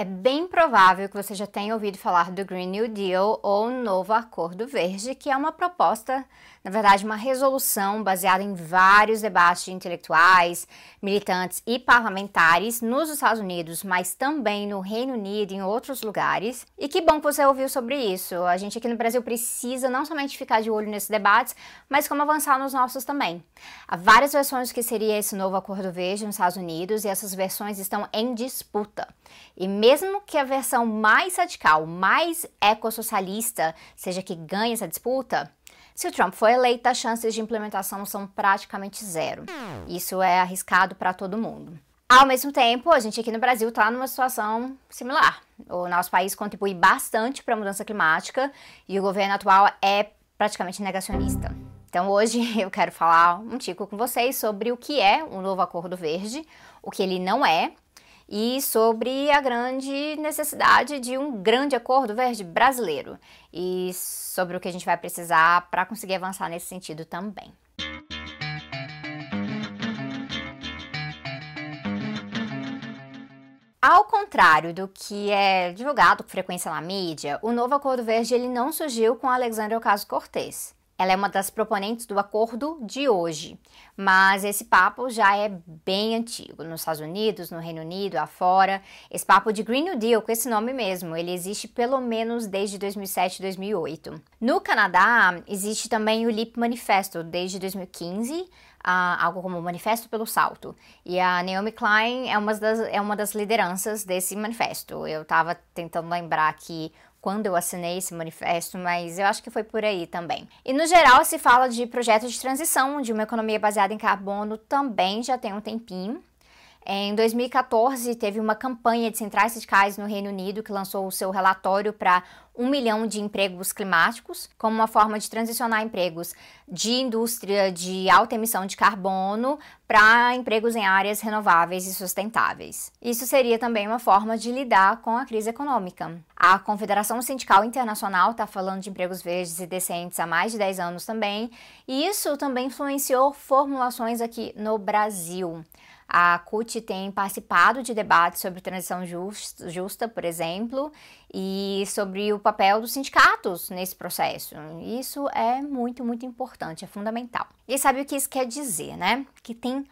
É bem provável que você já tenha ouvido falar do Green New Deal ou Novo Acordo Verde, que é uma proposta, na verdade, uma resolução baseada em vários debates de intelectuais, militantes e parlamentares nos Estados Unidos, mas também no Reino Unido e em outros lugares. E que bom que você ouviu sobre isso. A gente aqui no Brasil precisa não somente ficar de olho nesses debates, mas como avançar nos nossos também. Há várias versões do que seria esse novo Acordo Verde nos Estados Unidos e essas versões estão em disputa. E mesmo que a versão mais radical, mais ecossocialista, seja que ganhe essa disputa, se o Trump for eleito, as chances de implementação são praticamente zero. Isso é arriscado para todo mundo. Ao mesmo tempo, a gente aqui no Brasil está numa situação similar. O nosso país contribui bastante para a mudança climática e o governo atual é praticamente negacionista. Então hoje eu quero falar um tico com vocês sobre o que é o novo Acordo Verde, o que ele não é e sobre a grande necessidade de um grande acordo verde brasileiro e sobre o que a gente vai precisar para conseguir avançar nesse sentido também. Ao contrário do que é divulgado com frequência na mídia, o novo Acordo Verde ele não surgiu com Alexandre Ocasio-Cortez. Ela é uma das proponentes do acordo de hoje, mas esse papo já é bem antigo. Nos Estados Unidos, no Reino Unido, afora, esse papo de Green New Deal, com esse nome mesmo, ele existe pelo menos desde 2007 2008. No Canadá, existe também o LEAP Manifesto, desde 2015, uh, algo como Manifesto pelo Salto. E a Naomi Klein é uma das, é uma das lideranças desse manifesto. Eu estava tentando lembrar aqui quando eu assinei esse manifesto, mas eu acho que foi por aí também. E no geral se fala de projetos de transição de uma economia baseada em carbono também já tem um tempinho. Em 2014, teve uma campanha de centrais sindicais no Reino Unido que lançou o seu relatório para um milhão de empregos climáticos, como uma forma de transicionar empregos de indústria de alta emissão de carbono para empregos em áreas renováveis e sustentáveis. Isso seria também uma forma de lidar com a crise econômica. A Confederação Sindical Internacional está falando de empregos verdes e decentes há mais de 10 anos também, e isso também influenciou formulações aqui no Brasil. A CUT tem participado de debates sobre transição justa, por exemplo, e sobre o papel dos sindicatos nesse processo. Isso é muito, muito importante, é fundamental. E sabe o que isso quer dizer, né? Que tem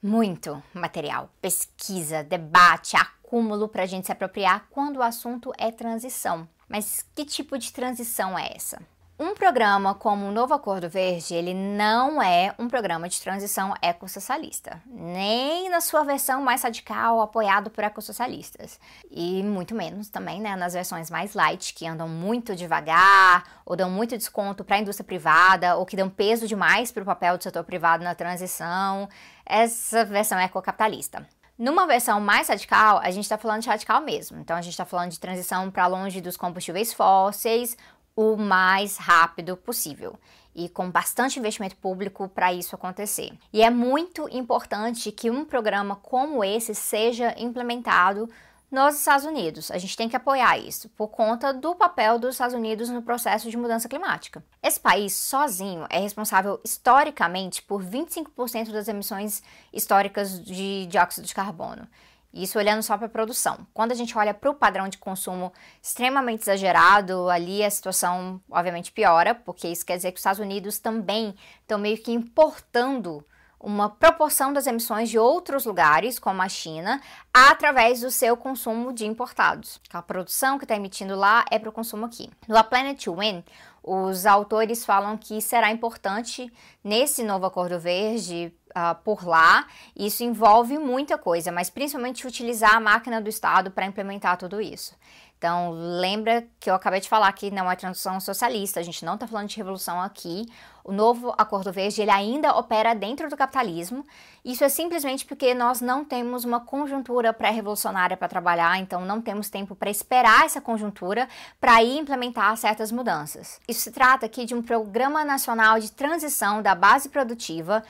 muito material, pesquisa, debate, acúmulo para a gente se apropriar quando o assunto é transição. Mas que tipo de transição é essa? Um programa como o Novo Acordo Verde, ele não é um programa de transição ecossocialista, nem na sua versão mais radical, apoiado por ecossocialistas, e muito menos também né, nas versões mais light, que andam muito devagar, ou dão muito desconto para a indústria privada, ou que dão peso demais para o papel do setor privado na transição, essa versão ecocapitalista. Numa versão mais radical, a gente está falando de radical mesmo. Então, a gente está falando de transição para longe dos combustíveis fósseis o mais rápido possível e com bastante investimento público para isso acontecer. E é muito importante que um programa como esse seja implementado nos Estados Unidos. A gente tem que apoiar isso por conta do papel dos Estados Unidos no processo de mudança climática. Esse país sozinho é responsável historicamente por 25% das emissões históricas de dióxido de carbono. Isso olhando só para a produção. Quando a gente olha para o padrão de consumo extremamente exagerado, ali a situação obviamente piora, porque isso quer dizer que os Estados Unidos também estão meio que importando uma proporção das emissões de outros lugares, como a China, através do seu consumo de importados. A produção que está emitindo lá é para o consumo aqui. No A Planet to Win, os autores falam que será importante nesse novo acordo verde uh, por lá. Isso envolve muita coisa, mas principalmente utilizar a máquina do Estado para implementar tudo isso. Então, lembra que eu acabei de falar que não é transição socialista, a gente não está falando de revolução aqui. O novo Acordo Verde ele ainda opera dentro do capitalismo. Isso é simplesmente porque nós não temos uma conjuntura pré-revolucionária para trabalhar, então não temos tempo para esperar essa conjuntura para ir implementar certas mudanças. Isso se trata aqui de um programa nacional de transição da base produtiva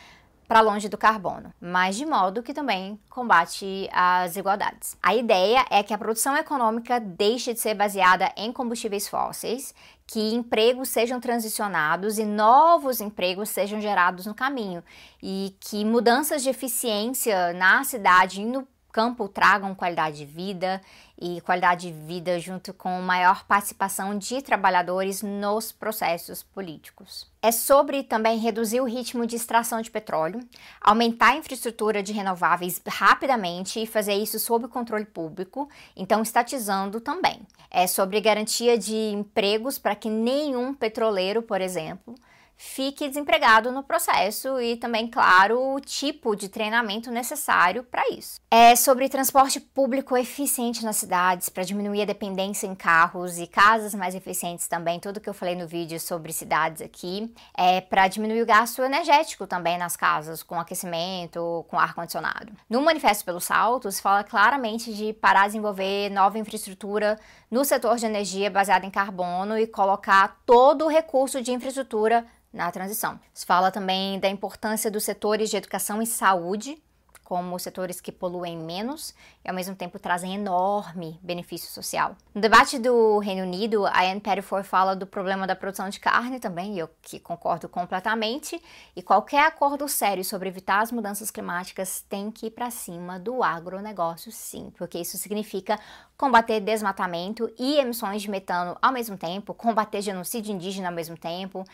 para longe do carbono, mas de modo que também combate as desigualdades. A ideia é que a produção econômica deixe de ser baseada em combustíveis fósseis, que empregos sejam transicionados e novos empregos sejam gerados no caminho, e que mudanças de eficiência na cidade e no campo tragam qualidade de vida e qualidade de vida junto com maior participação de trabalhadores nos processos políticos. É sobre também reduzir o ritmo de extração de petróleo, aumentar a infraestrutura de renováveis rapidamente e fazer isso sob controle público, então estatizando também. É sobre garantia de empregos para que nenhum petroleiro, por exemplo, fique desempregado no processo e também, claro, o tipo de treinamento necessário para isso. É sobre transporte público eficiente nas cidades para diminuir a dependência em carros e casas mais eficientes também, tudo que eu falei no vídeo sobre cidades aqui, é para diminuir o gasto energético também nas casas, com aquecimento, com ar condicionado. No Manifesto pelo Salto, se fala claramente de parar de desenvolver nova infraestrutura no setor de energia baseada em carbono e colocar todo o recurso de infraestrutura na transição. Se fala também da importância dos setores de educação e saúde como setores que poluem menos e ao mesmo tempo trazem enorme benefício social. No debate do Reino Unido, a Anne Pettifor fala do problema da produção de carne também, eu que concordo completamente, e qualquer acordo sério sobre evitar as mudanças climáticas tem que ir para cima do agronegócio sim, porque isso significa combater desmatamento e emissões de metano ao mesmo tempo, combater genocídio indígena ao mesmo tempo,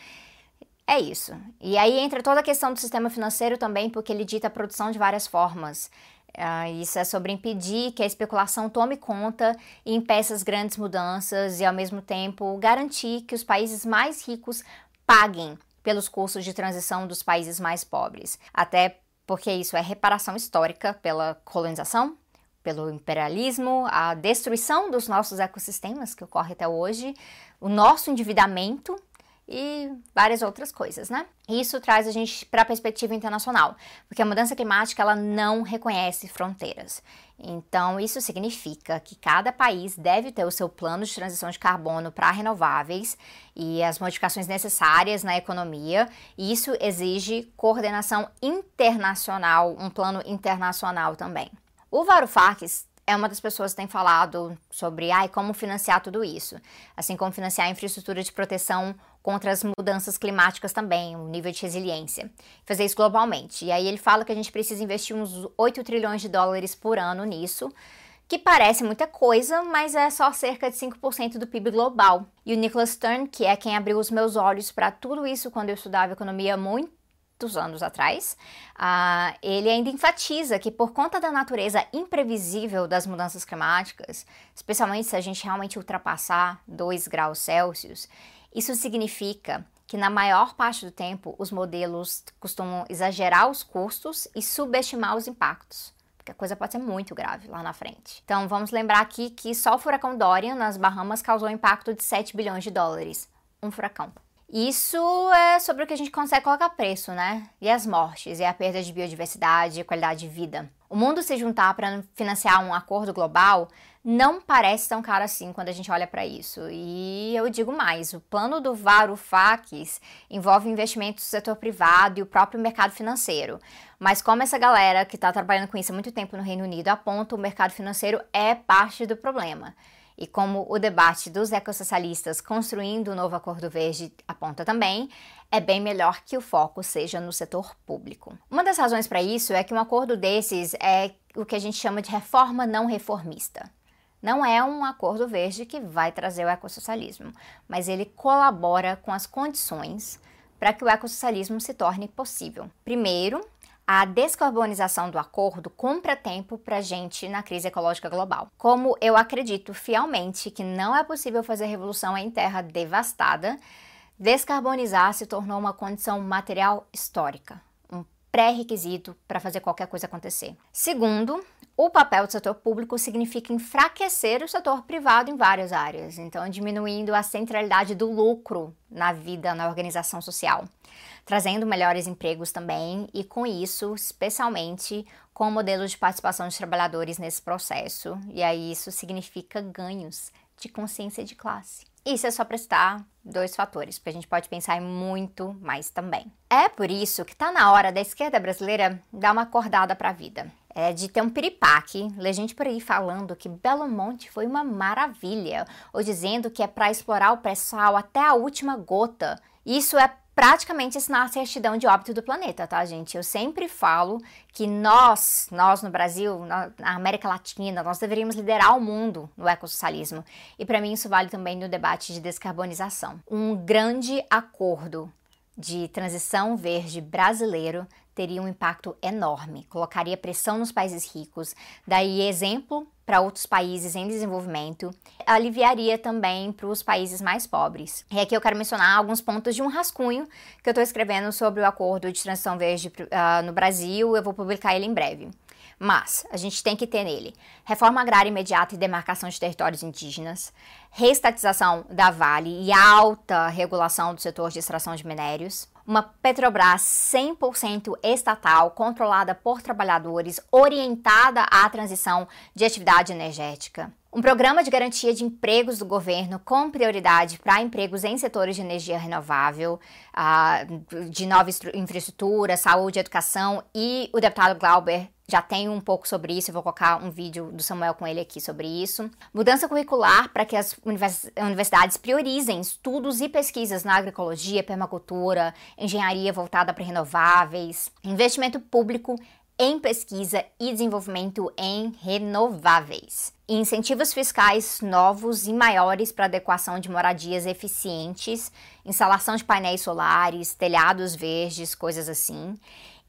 é isso. E aí entra toda a questão do sistema financeiro também, porque ele dita a produção de várias formas. Uh, isso é sobre impedir que a especulação tome conta e impeça as grandes mudanças e, ao mesmo tempo, garantir que os países mais ricos paguem pelos custos de transição dos países mais pobres. Até porque isso é reparação histórica pela colonização, pelo imperialismo, a destruição dos nossos ecossistemas que ocorre até hoje, o nosso endividamento e várias outras coisas, né? Isso traz a gente para a perspectiva internacional, porque a mudança climática ela não reconhece fronteiras. Então, isso significa que cada país deve ter o seu plano de transição de carbono para renováveis e as modificações necessárias na economia. E isso exige coordenação internacional, um plano internacional também. O Varoufakis é uma das pessoas que tem falado sobre ai, como financiar tudo isso, assim como financiar a infraestrutura de proteção contra as mudanças climáticas também, o nível de resiliência. Fazer isso globalmente. E aí ele fala que a gente precisa investir uns 8 trilhões de dólares por ano nisso, que parece muita coisa, mas é só cerca de 5% do PIB global. E o Nicholas Stern, que é quem abriu os meus olhos para tudo isso quando eu estudava economia muito anos atrás, uh, ele ainda enfatiza que por conta da natureza imprevisível das mudanças climáticas, especialmente se a gente realmente ultrapassar 2 graus Celsius, isso significa que na maior parte do tempo os modelos costumam exagerar os custos e subestimar os impactos porque a coisa pode ser muito grave lá na frente. Então vamos lembrar aqui que só o furacão Dorian nas Bahamas causou um impacto de 7 bilhões de dólares. Um furacão. Isso é sobre o que a gente consegue colocar preço, né? E as mortes, e a perda de biodiversidade e qualidade de vida. O mundo se juntar para financiar um acordo global não parece tão caro assim quando a gente olha para isso. E eu digo mais, o plano do Varoufakis envolve investimentos do setor privado e o próprio mercado financeiro. Mas como essa galera que está trabalhando com isso há muito tempo no Reino Unido aponta, o mercado financeiro é parte do problema. E como o debate dos ecossocialistas construindo o novo Acordo Verde aponta também, é bem melhor que o foco seja no setor público. Uma das razões para isso é que um acordo desses é o que a gente chama de reforma não reformista. Não é um acordo verde que vai trazer o ecossocialismo, mas ele colabora com as condições para que o ecossocialismo se torne possível. Primeiro, a descarbonização do acordo compra tempo para gente na crise ecológica global. Como eu acredito fielmente que não é possível fazer revolução em terra devastada, descarbonizar se tornou uma condição material histórica, pré-requisito para fazer qualquer coisa acontecer. Segundo, o papel do setor público significa enfraquecer o setor privado em várias áreas, então diminuindo a centralidade do lucro na vida, na organização social, trazendo melhores empregos também e com isso, especialmente com modelos de participação dos trabalhadores nesse processo. E aí isso significa ganhos de consciência de classe. Isso é só prestar dois fatores, porque a gente pode pensar em muito mais também. É por isso que está na hora da esquerda brasileira dar uma acordada para a vida é, de ter um piripaque, ler gente por aí falando que Belo Monte foi uma maravilha, ou dizendo que é para explorar o pré-sal até a última gota. Isso é praticamente assinar a certidão de óbito do planeta, tá, gente? Eu sempre falo que nós, nós no Brasil, na América Latina, nós deveríamos liderar o mundo no ecossocialismo. E para mim isso vale também no debate de descarbonização. Um grande acordo de transição verde brasileiro teria um impacto enorme, colocaria pressão nos países ricos, daí exemplo para outros países em desenvolvimento, aliviaria também para os países mais pobres. E aqui eu quero mencionar alguns pontos de um rascunho que eu estou escrevendo sobre o acordo de transição verde uh, no Brasil, eu vou publicar ele em breve. Mas a gente tem que ter nele reforma agrária imediata e demarcação de territórios indígenas, reestatização da Vale e alta regulação do setor de extração de minérios, uma Petrobras 100% estatal, controlada por trabalhadores, orientada à transição de atividade energética. Um programa de garantia de empregos do governo com prioridade para empregos em setores de energia renovável, de nova infraestrutura, saúde, educação e o deputado Glauber já tem um pouco sobre isso, eu vou colocar um vídeo do Samuel com ele aqui sobre isso. Mudança curricular para que as universidades priorizem estudos e pesquisas na agroecologia, permacultura, engenharia voltada para renováveis, investimento público em pesquisa e desenvolvimento em renováveis. Incentivos fiscais novos e maiores para adequação de moradias eficientes, instalação de painéis solares, telhados verdes, coisas assim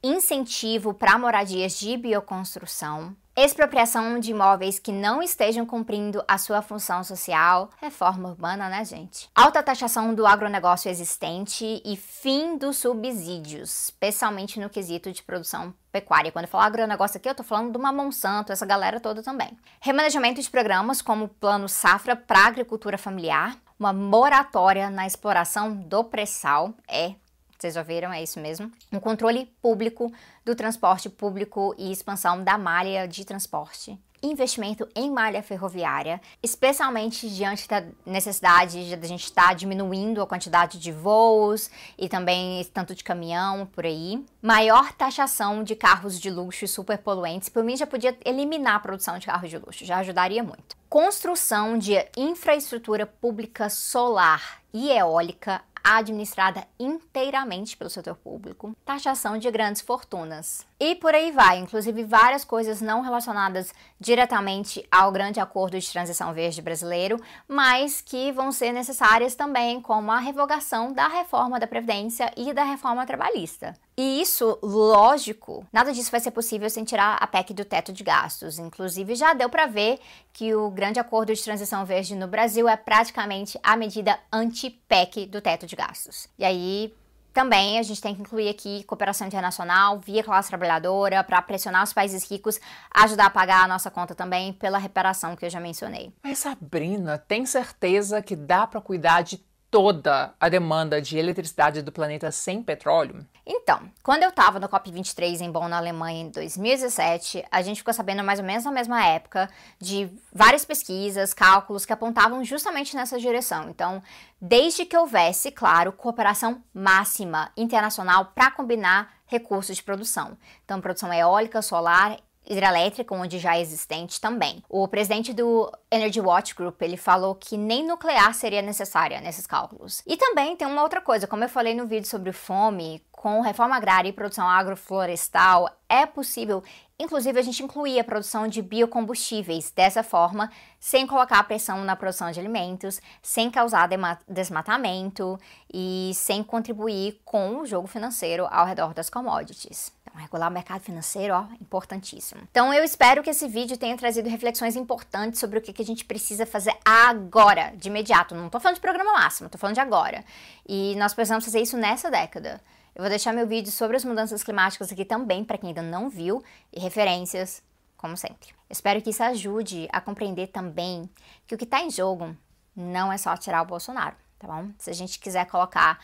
incentivo para moradias de bioconstrução, expropriação de imóveis que não estejam cumprindo a sua função social, reforma urbana, né, gente? Alta taxação do agronegócio existente e fim dos subsídios, especialmente no quesito de produção pecuária. Quando eu falo agronegócio aqui, eu tô falando de uma Monsanto, essa galera toda também. Remanejamento de programas como o Plano Safra para Agricultura Familiar, uma moratória na exploração do pré-sal, é vocês ouviram, é isso mesmo. Um controle público do transporte público e expansão da malha de transporte investimento em malha ferroviária, especialmente diante da necessidade de a gente estar tá diminuindo a quantidade de voos e também tanto de caminhão por aí. Maior taxação de carros de luxo e superpoluentes, por mim já podia eliminar a produção de carros de luxo, já ajudaria muito. Construção de infraestrutura pública solar e eólica administrada inteiramente pelo setor público, taxação de grandes fortunas. E por aí vai, inclusive várias coisas não relacionadas diretamente ao grande acordo de transição verde brasileiro, mas que vão ser necessárias também, como a revogação da reforma da Previdência e da reforma trabalhista. E isso, lógico, nada disso vai ser possível sem tirar a PEC do teto de gastos. Inclusive, já deu para ver que o grande acordo de transição verde no Brasil é praticamente a medida anti-PEC do teto de gastos. E aí, também a gente tem que incluir aqui cooperação internacional via classe trabalhadora para pressionar os países ricos a ajudar a pagar a nossa conta também pela reparação que eu já mencionei. Mas Sabrina, tem certeza que dá para cuidar de toda a demanda de eletricidade do planeta sem petróleo? Então, quando eu estava no COP23 em Bonn, na Alemanha, em 2017, a gente ficou sabendo mais ou menos na mesma época de várias pesquisas, cálculos que apontavam justamente nessa direção. Então, desde que houvesse, claro, cooperação máxima internacional para combinar recursos de produção. Então, produção eólica, solar hidrelétrica, onde já é existente também. O presidente do Energy Watch Group, ele falou que nem nuclear seria necessária nesses cálculos. E também tem uma outra coisa, como eu falei no vídeo sobre fome, com reforma agrária e produção agroflorestal, é possível, inclusive, a gente incluir a produção de biocombustíveis dessa forma, sem colocar pressão na produção de alimentos, sem causar desmatamento e sem contribuir com o jogo financeiro ao redor das commodities. Então, regular o mercado financeiro, ó, importantíssimo. Então, eu espero que esse vídeo tenha trazido reflexões importantes sobre o que a gente precisa fazer agora, de imediato. Não tô falando de programa máximo, tô falando de agora. E nós precisamos fazer isso nessa década. Eu vou deixar meu vídeo sobre as mudanças climáticas aqui também, para quem ainda não viu, e referências, como sempre. Espero que isso ajude a compreender também que o que está em jogo não é só tirar o Bolsonaro, tá bom? Se a gente quiser colocar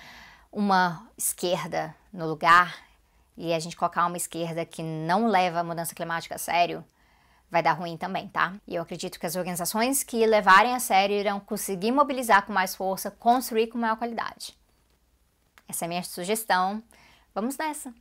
uma esquerda no lugar e a gente colocar uma esquerda que não leva a mudança climática a sério, vai dar ruim também, tá? E eu acredito que as organizações que levarem a sério irão conseguir mobilizar com mais força, construir com maior qualidade. Essa é a minha sugestão. Vamos nessa!